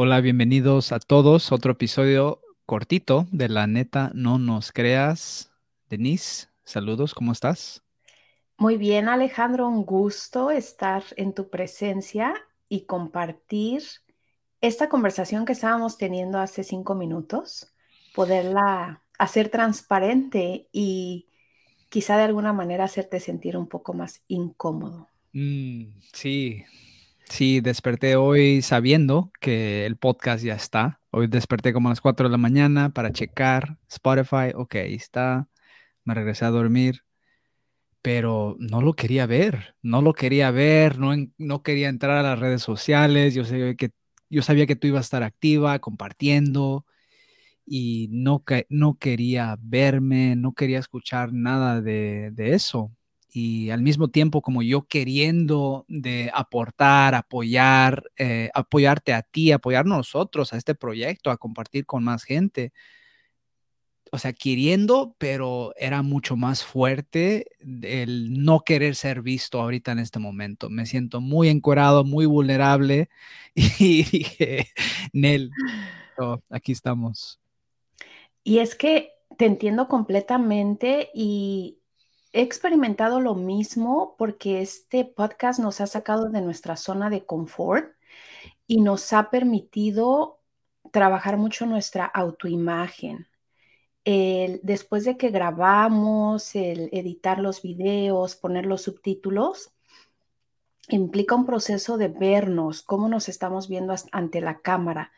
Hola, bienvenidos a todos. Otro episodio cortito de La Neta No Nos Creas. Denise, saludos, ¿cómo estás? Muy bien, Alejandro, un gusto estar en tu presencia y compartir esta conversación que estábamos teniendo hace cinco minutos, poderla hacer transparente y quizá de alguna manera hacerte sentir un poco más incómodo. Mm, sí, Sí, desperté hoy sabiendo que el podcast ya está. Hoy desperté como a las 4 de la mañana para checar Spotify. Ok, está. Me regresé a dormir, pero no lo quería ver. No lo quería ver. No, no quería entrar a las redes sociales. Yo sabía, que, yo sabía que tú ibas a estar activa, compartiendo. Y no, no quería verme, no quería escuchar nada de, de eso y al mismo tiempo como yo queriendo de aportar, apoyar, eh, apoyarte a ti, apoyar nosotros a este proyecto, a compartir con más gente. O sea, queriendo, pero era mucho más fuerte el no querer ser visto ahorita en este momento. Me siento muy encuerado, muy vulnerable y dije, Nel, aquí estamos. Y es que te entiendo completamente y He experimentado lo mismo porque este podcast nos ha sacado de nuestra zona de confort y nos ha permitido trabajar mucho nuestra autoimagen. después de que grabamos, el editar los videos, poner los subtítulos, implica un proceso de vernos, cómo nos estamos viendo ante la cámara.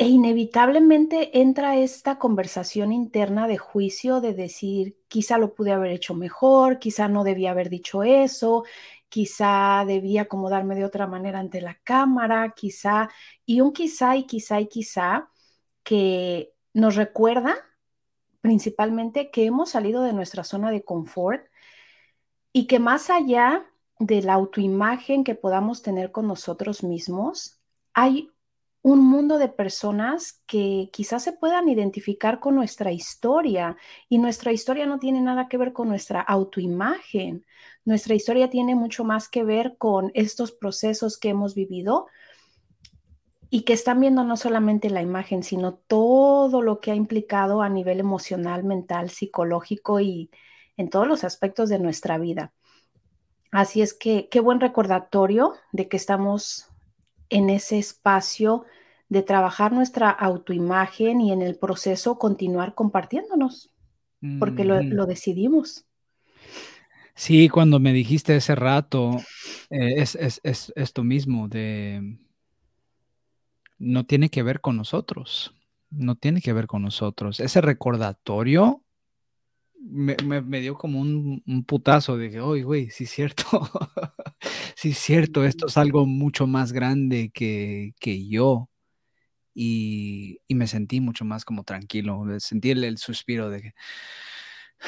E inevitablemente entra esta conversación interna de juicio de decir, quizá lo pude haber hecho mejor, quizá no debía haber dicho eso, quizá debía acomodarme de otra manera ante la cámara, quizá, y un quizá y quizá y quizá que nos recuerda principalmente que hemos salido de nuestra zona de confort y que más allá de la autoimagen que podamos tener con nosotros mismos, hay un mundo de personas que quizás se puedan identificar con nuestra historia y nuestra historia no tiene nada que ver con nuestra autoimagen. Nuestra historia tiene mucho más que ver con estos procesos que hemos vivido y que están viendo no solamente la imagen, sino todo lo que ha implicado a nivel emocional, mental, psicológico y en todos los aspectos de nuestra vida. Así es que qué buen recordatorio de que estamos en ese espacio de trabajar nuestra autoimagen y en el proceso continuar compartiéndonos, porque lo, decidimos. Sí, cuando me dijiste ese rato, eh, es, es, es, esto mismo de no tiene que ver con nosotros, no tiene que ver con nosotros. Ese recordatorio me, me, dio como un, un putazo de que, oye, güey, sí es cierto, sí es cierto, esto es algo mucho más grande que, que yo. Y, y, me sentí mucho más como tranquilo, sentí el, el suspiro de que,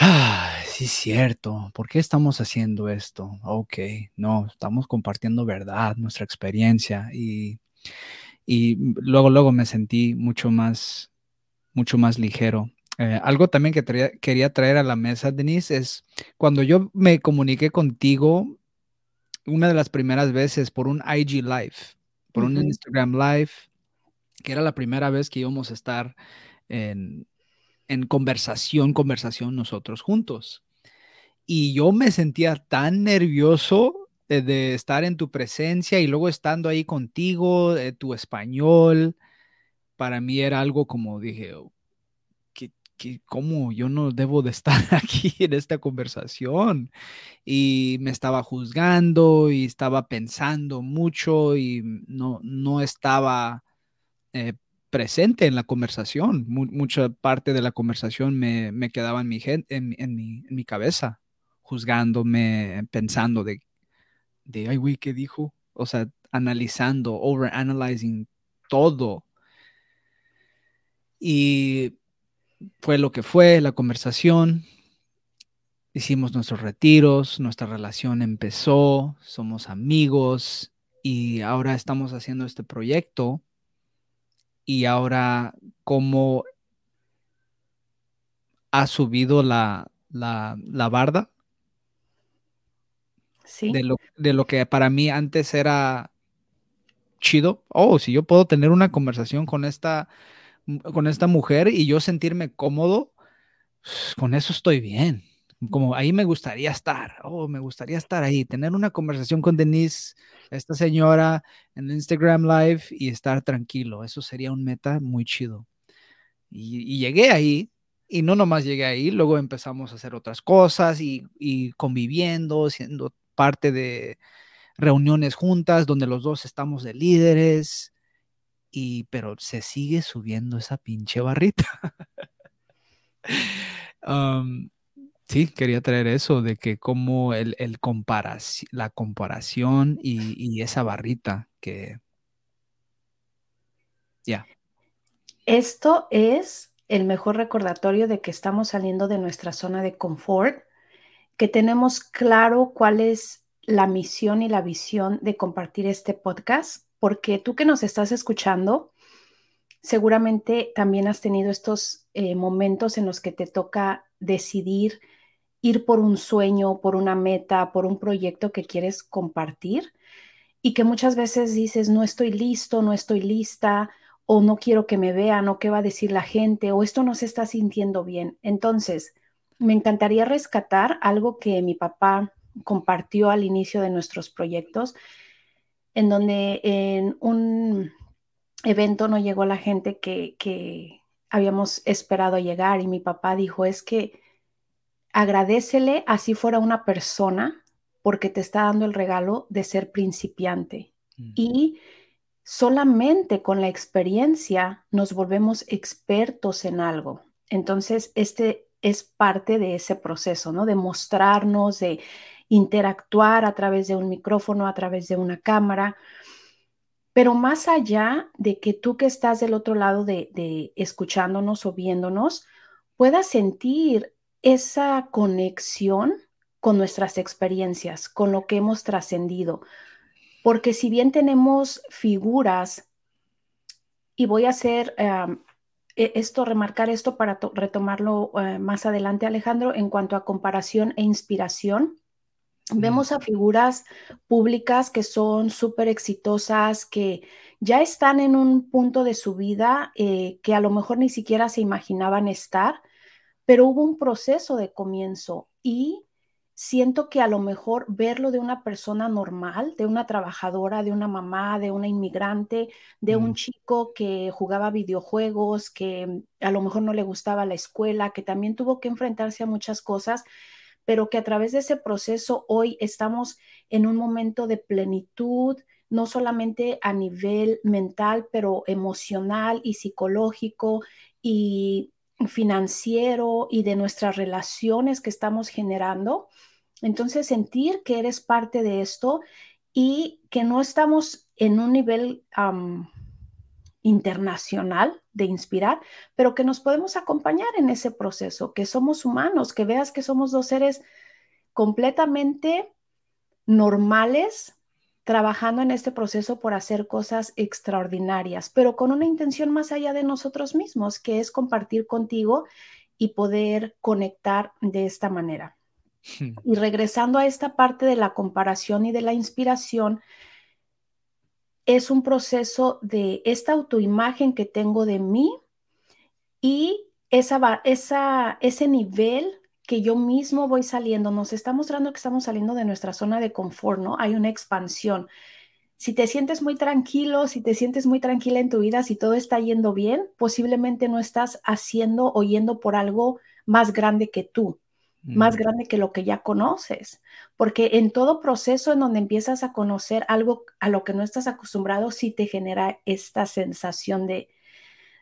ah, sí es cierto, ¿por qué estamos haciendo esto? Ok, no, estamos compartiendo verdad, nuestra experiencia y, y luego, luego me sentí mucho más, mucho más ligero. Eh, algo también que quería traer a la mesa, Denise, es cuando yo me comuniqué contigo una de las primeras veces por un IG Live, por un Instagram Live, que era la primera vez que íbamos a estar en, en conversación, conversación nosotros juntos. Y yo me sentía tan nervioso de, estar en tu presencia y luego estando ahí contigo, eh, tu español, para mí era algo como dije, que cómo yo no debo de estar aquí en esta conversación. Y me estaba juzgando y estaba pensando mucho y no, no estaba eh, presente en la conversación. mucha parte de la conversación me, me quedaba en mi, en, mi, en mi cabeza, juzgándome, pensando de, de, ay, ¿qué dijo? O sea, analizando, overanalyzing todo. Y fue lo que fue la conversación. Hicimos nuestros retiros, nuestra relación empezó, somos amigos y ahora estamos haciendo este proyecto. Y ahora, ¿cómo ha subido la, la, la barda? Sí. De lo, de lo que para mí antes era chido. Oh, si yo puedo tener una conversación con esta, con esta mujer y yo sentirme cómodo, con eso estoy bien. Como ahí me gustaría estar. Oh, me gustaría estar ahí, tener una conversación con Denise, esta señora, en Instagram Live y estar tranquilo. Eso sería un meta muy chido. Y, llegué ahí, y no nomás llegué ahí, luego empezamos a hacer otras cosas y conviviendo, siendo parte de reuniones juntas donde los dos estamos de líderes, y pero se sigue subiendo esa pinche barrita. sí, quería traer eso de que como el, el la comparación y, y, esa barrita que... Ya. Esto es el mejor recordatorio de que estamos saliendo de nuestra zona de confort, que tenemos claro cuál es la misión y la visión de compartir este podcast, porque tú que nos estás escuchando, seguramente también has tenido estos eh, momentos en los que te toca decidir ir por un sueño, por una meta, por un proyecto que quieres compartir y que muchas veces dices, no estoy listo, no estoy lista, o no quiero que me vean, o qué va a decir la gente, o esto no se está sintiendo bien. Entonces, me encantaría rescatar algo que mi papá compartió al inicio de nuestros proyectos, en donde en un evento no llegó la gente que, que habíamos esperado llegar y mi papá dijo, es que agradecele así fuera una persona porque te está dando el regalo de ser principiante. Y solamente con la experiencia nos volvemos expertos en algo. Entonces, este es parte de ese proceso, ¿no? De mostrarnos, de interactuar a través de un micrófono, a través de una cámara. Pero más allá de que tú que estás del otro lado de, escuchándonos o viéndonos, puedas sentir esa conexión con nuestras experiencias, con lo que hemos trascendido. Porque si bien tenemos figuras, y voy a hacer e, esto, remarcar esto para retomarlo eh, más adelante, Alejandro, en cuanto a comparación e inspiración, vemos a figuras públicas que son súper exitosas, que ya están en un punto de su vida eh, que a lo mejor ni siquiera se imaginaban estar, pero hubo un proceso de comienzo y siento que a lo mejor verlo de una persona normal, de una trabajadora, de una mamá, de una inmigrante, de un chico que jugaba videojuegos, que a lo mejor no le gustaba la escuela, que también tuvo que enfrentarse a muchas cosas, pero que a través de ese proceso hoy estamos en un momento de plenitud, no solamente a nivel mental, pero emocional y psicológico y financiero y de nuestras relaciones que estamos generando. Entonces, sentir que eres parte de esto y que no estamos en un nivel internacional de inspirar, pero que nos podemos acompañar en ese proceso, que somos humanos, que veas que somos dos seres completamente normales trabajando en este proceso por hacer cosas extraordinarias, pero con una intención más allá de nosotros mismos, que es compartir contigo y poder conectar de esta manera. Hmm. Y regresando a esta parte de la comparación y de la inspiración, es un proceso de esta autoimagen que tengo de mí y esa, esa, ese nivel que yo mismo voy saliendo, nos está mostrando que estamos saliendo de nuestra zona de confort, ¿no? Hay una expansión. Si te sientes muy tranquilo, si te sientes muy tranquila en tu vida, si todo está yendo bien, posiblemente no estás haciendo o yendo por algo más grande que tú, más grande que lo que ya conoces. Porque en todo proceso en donde empiezas a conocer algo a lo que no estás acostumbrado, sí te genera esta sensación de,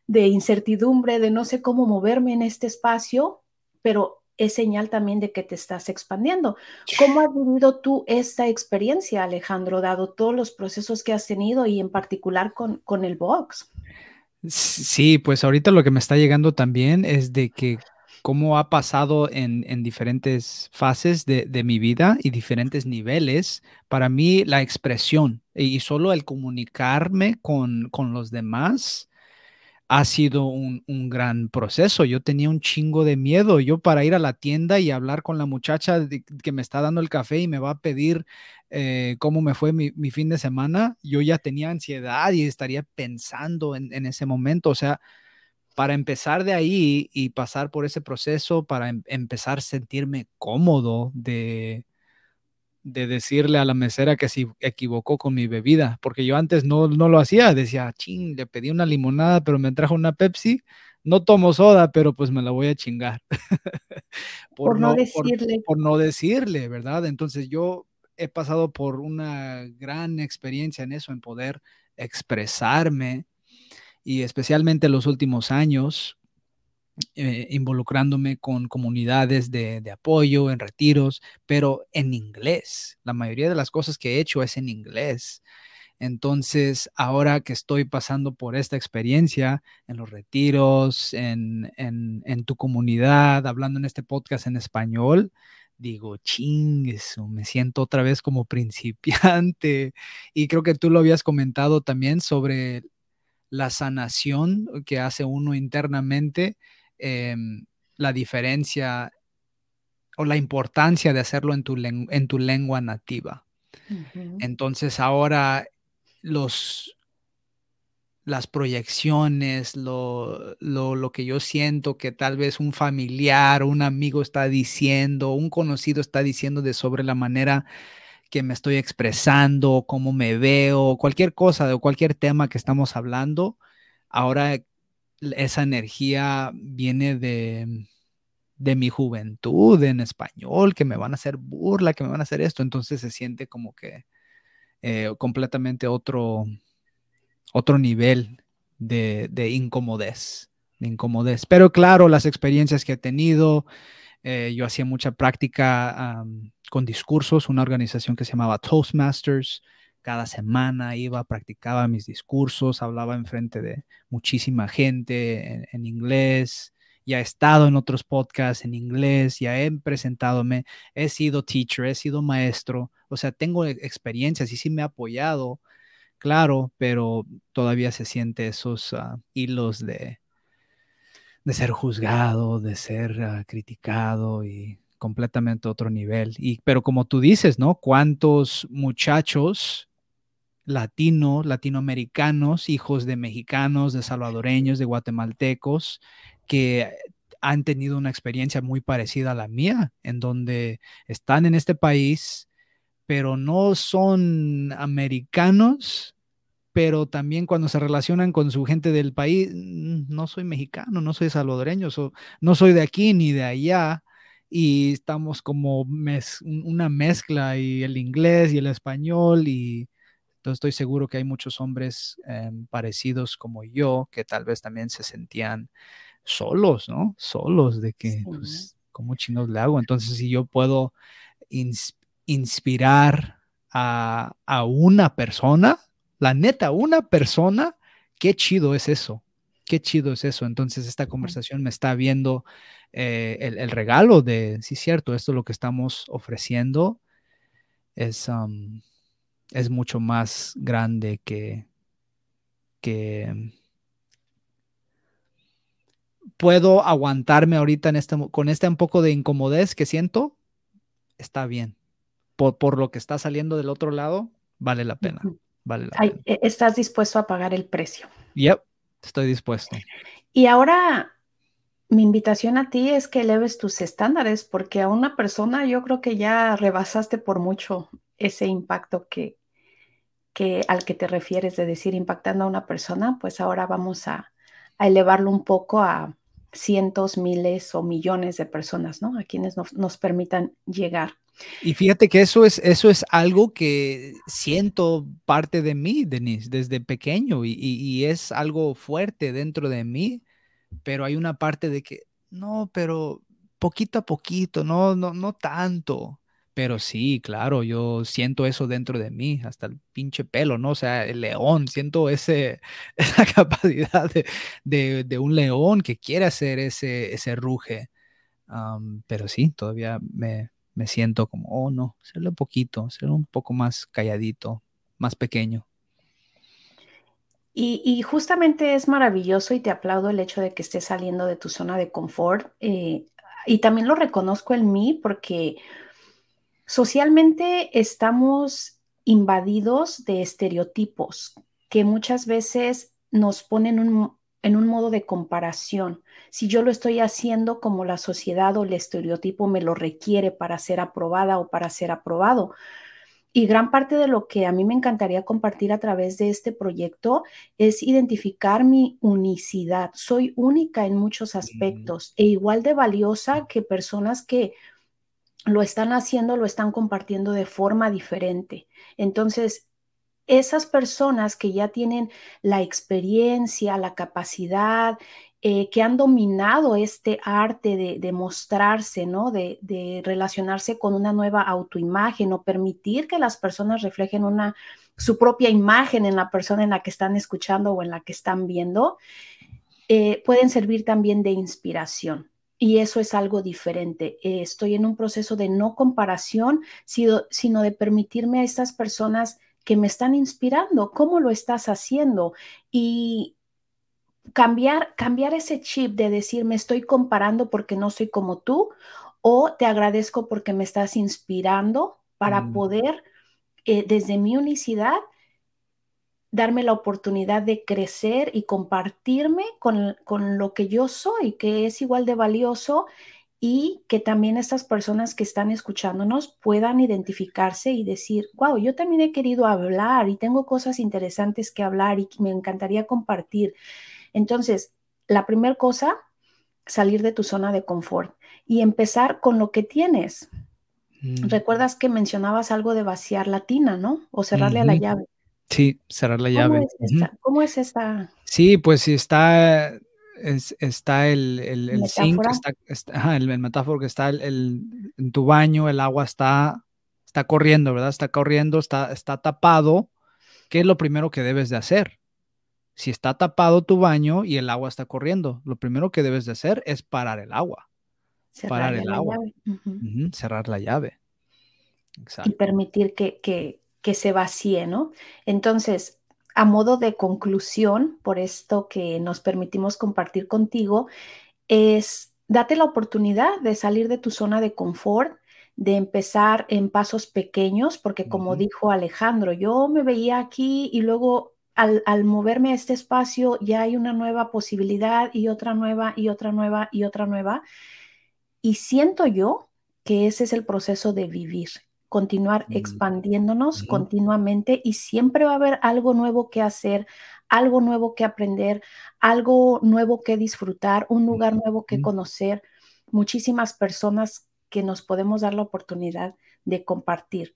de incertidumbre, de no sé cómo moverme en este espacio, pero es señal también de que te estás expandiendo. ¿Cómo has vivido tú esta experiencia, Alejandro, dado todos los procesos que has tenido y en particular con, con el box? Sí, pues ahorita lo que me está llegando también es de que cómo ha pasado en, diferentes fases de, de, mi vida y diferentes niveles, para mí la expresión y solo el comunicarme con, con los demás ha sido un, un, gran proceso. Yo tenía un chingo de miedo. Yo para ir a la tienda y hablar con la muchacha que me está dando el café y me va a pedir eh, cómo me fue mi, mi, fin de semana, yo ya tenía ansiedad y estaría pensando en, en, ese momento. O sea, para empezar de ahí y pasar por ese proceso, para em empezar a sentirme cómodo de, de decirle a la mesera que se equivocó con mi bebida, porque yo antes no, no lo hacía, decía, ching, le pedí una limonada, pero me trajo una Pepsi, no tomo soda, pero pues me la voy a chingar. por, por, no, decirle. Por, por, no decirle, ¿verdad? Entonces yo he pasado por una gran experiencia en eso, en poder expresarme y especialmente los últimos años, eh, involucrándome con comunidades de, apoyo, en retiros, pero en inglés. La mayoría de las cosas que he hecho es en inglés. Entonces, ahora que estoy pasando por esta experiencia en los retiros, en, en, tu comunidad, hablando en este podcast en español, digo, ching, me siento otra vez como principiante. Y creo que tú lo habías comentado también sobre la sanación que hace uno internamente eh, la diferencia o la importancia de hacerlo en tu, en tu lengua nativa. Uh -huh. Entonces ahora los, las proyecciones, lo, lo, lo, que yo siento que tal vez un familiar, un amigo está diciendo, un conocido está diciendo de sobre la manera que me estoy expresando, cómo me veo, cualquier cosa o cualquier tema que estamos hablando, ahora esa energía viene de, de mi juventud en español, que me van a hacer burla, que me van a hacer esto, entonces se siente como que eh, completamente otro, otro nivel de, de de incomodez. Pero claro, las experiencias que he tenido, eh, yo hacía mucha práctica con discursos, una organización que se llamaba Toastmasters, cada semana iba, practicaba mis discursos, hablaba enfrente de muchísima gente en, inglés, ya he estado en otros podcasts en inglés, ya he presentado, he sido teacher, he sido maestro, o sea, tengo experiencias y sí me ha apoyado, claro, pero todavía se siente esos uh, hilos de, de ser juzgado, de ser uh, criticado y completamente otro nivel. Y, pero como tú dices, ¿no? ¿Cuántos muchachos latinos, latinoamericanos, hijos de mexicanos, de salvadoreños, de guatemaltecos, que han tenido una experiencia muy parecida a la mía, en donde están en este país, pero no son americanos, pero también cuando se relacionan con su gente del país, no soy mexicano, no soy salvadoreño, so, no soy de aquí ni de allá, y estamos como mez, una mezcla y el inglés y el español y entonces estoy seguro que hay muchos hombres eh, parecidos como yo que tal vez también se sentían solos, ¿no? Solos de que, sí. pues, ¿cómo chingados le hago? Entonces, si yo puedo ins inspirar a, a, una persona, la neta, una persona, qué chido es eso. Qué chido es eso. Entonces, esta conversación me está viendo eh, el, el, regalo de, sí, cierto, esto es lo que estamos ofreciendo. Es, um, es mucho más grande que, que puedo aguantarme ahorita en este, con este un poco de incomodez que siento, está bien. Por, por lo que está saliendo del otro lado, vale la pena. Vale Ay. E, estás dispuesto a pagar el precio. Yep, estoy dispuesto. Y ahora mi invitación a ti es que eleves tus estándares, porque a una persona yo creo que ya rebasaste por mucho ese impacto que, que al que te refieres de decir impactando a una persona, pues ahora vamos a, a elevarlo un poco a cientos, miles o millones de personas, ¿no? A quienes nos, permitan llegar. Y fíjate que eso es, eso es algo que siento parte de mí, Denise, desde pequeño y, y, y, es algo fuerte dentro de mí, pero hay una parte de que, no, pero poquito a poquito, no, no, no tanto. Pero sí, claro, yo siento eso dentro de mí, hasta el pinche pelo, ¿no? O sea, el león, siento ese, esa capacidad de, de, un león que quiere hacer ese, ese ruge. Pero sí, todavía me, me siento como, oh no, serlo poquito, ser un poco más calladito, más pequeño. Y, justamente es maravilloso y te aplaudo el hecho de que estés saliendo de tu zona de confort. Eh, y también lo reconozco en mí porque socialmente estamos invadidos de estereotipos que muchas veces nos ponen en un modo de comparación. Si yo lo estoy haciendo como la sociedad o el estereotipo me lo requiere para ser aprobada o para ser aprobado, y gran parte de lo que a mí me encantaría compartir a través de este proyecto es identificar mi unicidad. Soy única en muchos aspectos e igual de valiosa que personas que lo están haciendo, lo están compartiendo de forma diferente. Entonces, esas personas que ya tienen la experiencia, la capacidad, eh, que han dominado este arte de, mostrarse, ¿no? De, relacionarse con una nueva autoimagen o permitir que las personas reflejen una, su propia imagen en la persona en la que están escuchando o en la que están viendo, eh, pueden servir también de inspiración. Y eso es algo diferente. Eh, estoy en un proceso de no comparación, sino, sino de permitirme a estas personas que me están inspirando, cómo lo estás haciendo. Y, cambiar, cambiar ese chip de decir me estoy comparando porque no soy como tú o te agradezco porque me estás inspirando para mm. poder eh, desde mi unicidad darme la oportunidad de crecer y compartirme con, con, lo que yo soy, que es igual de valioso y que también estas personas que están escuchándonos puedan identificarse y decir, wow, yo también he querido hablar y tengo cosas interesantes que hablar y me encantaría compartir. Entonces, la primera cosa, salir de tu zona de confort y empezar con lo que tienes. Mm. Recuerdas que mencionabas algo de vaciar la tina, ¿no? O cerrarle a la llave. Sí, cerrar la llave. ¿Cómo es esta? Sí, pues si está, está el, el, zinc, está, el, metáforo que está el, en tu baño, el agua está, está corriendo, ¿verdad? Está corriendo, está, está tapado. ¿Qué es lo primero que debes de hacer? Si está tapado tu baño y el agua está corriendo, lo primero que debes de hacer es parar el agua. parar el agua. cerrar la llave. Y permitir que, que, que se vacíe, ¿no? Entonces, a modo de conclusión, por esto que nos permitimos compartir contigo, es date la oportunidad de salir de tu zona de confort, de empezar en pasos pequeños, porque como dijo Alejandro, yo me veía aquí y luego al, moverme a este espacio ya hay una nueva posibilidad y otra nueva y otra nueva y otra nueva. Y siento yo que ese es el proceso de vivir, continuar mm, expandiéndonos continuamente y siempre va a haber algo nuevo que hacer, algo nuevo que aprender, algo nuevo que disfrutar, un lugar nuevo que conocer, muchísimas personas que nos podemos dar la oportunidad de compartir.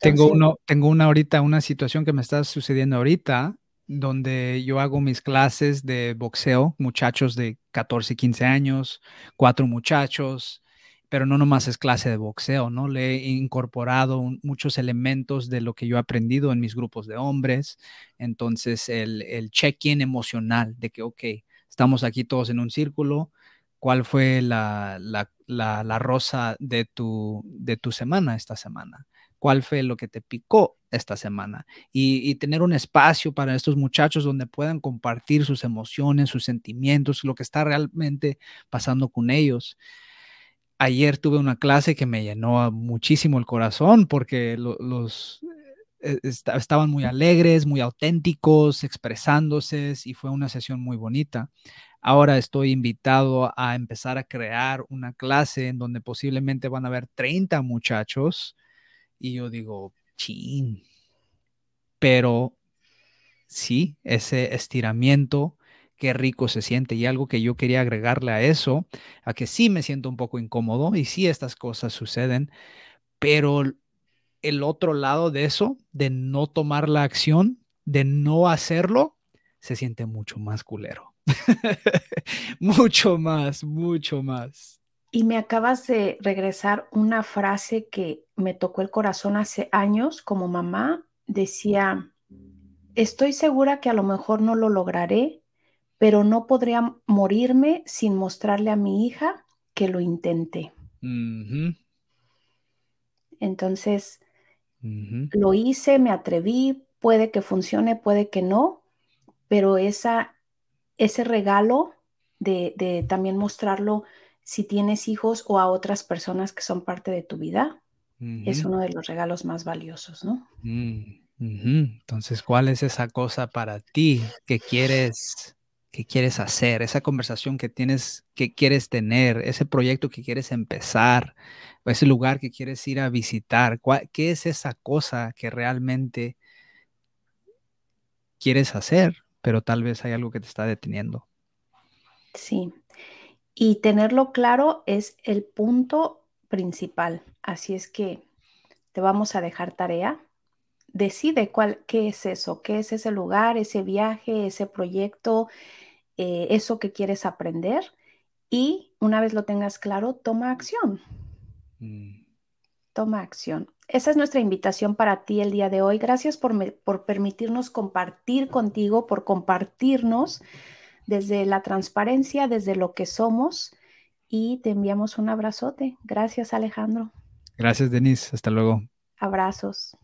Tengo, uno, tengo una ahorita, una situación que me está sucediendo ahorita, donde yo hago mis clases de boxeo, muchachos de 14, 15 años, cuatro muchachos, pero no nomás es clase de boxeo, ¿no? Le he incorporado muchos elementos de lo que yo he aprendido en mis grupos de hombres. Entonces, el, el check-in emocional de que, ok, estamos aquí todos en un círculo, ¿cuál fue la, la, la, rosa de tu, de tu semana esta semana? ¿Cuál fue lo que te picó esta semana? Y, tener un espacio para estos muchachos donde puedan compartir sus emociones, sus sentimientos, lo que está realmente pasando con ellos. Ayer tuve una clase que me llenó muchísimo el corazón porque los eh, estaban muy alegres, muy auténticos, expresándose y fue una sesión muy bonita. Ahora estoy invitado a empezar a crear una clase en donde posiblemente van a haber 30 muchachos y yo digo, chin. Pero sí, ese estiramiento, qué rico se siente. Y algo que yo quería agregarle a eso, a que sí me siento un poco incómodo y sí estas cosas suceden, pero el otro lado de eso, de no tomar la acción, de no hacerlo, se siente mucho más culero. mucho más, mucho más. Y me acabas de regresar una frase que me tocó el corazón hace años como mamá. Decía, estoy segura que a lo mejor no lo lograré, pero no podría morirme sin mostrarle a mi hija que lo intenté. Entonces, lo hice, me atreví, puede que funcione, puede que no, pero esa, ese regalo de, de también mostrarlo si tienes hijos o a otras personas que son parte de tu vida, es uno de los regalos más valiosos, ¿no? mm. Entonces, ¿cuál es esa cosa para ti que quieres, que quieres hacer? Esa conversación que tienes, que quieres tener, ese proyecto que quieres empezar, ese lugar que quieres ir a visitar. ¿Cuál- ¿Qué es esa cosa que realmente quieres hacer, pero tal vez hay algo que te está deteniendo? Sí. Y tenerlo claro es el punto principal. Así es que te vamos a dejar tarea. Decide cuál, qué es eso, qué es ese lugar, ese viaje, ese proyecto, eh, eso que quieres aprender. Y una vez lo tengas claro, toma acción, Mm. toma acción. Esa es nuestra invitación para ti el día de hoy. Gracias por, me- por permitirnos compartir contigo, por compartirnos desde la transparencia, desde lo que somos. Y te enviamos un abrazote. Gracias, Alejandro. Gracias, Denise. Hasta luego. Abrazos.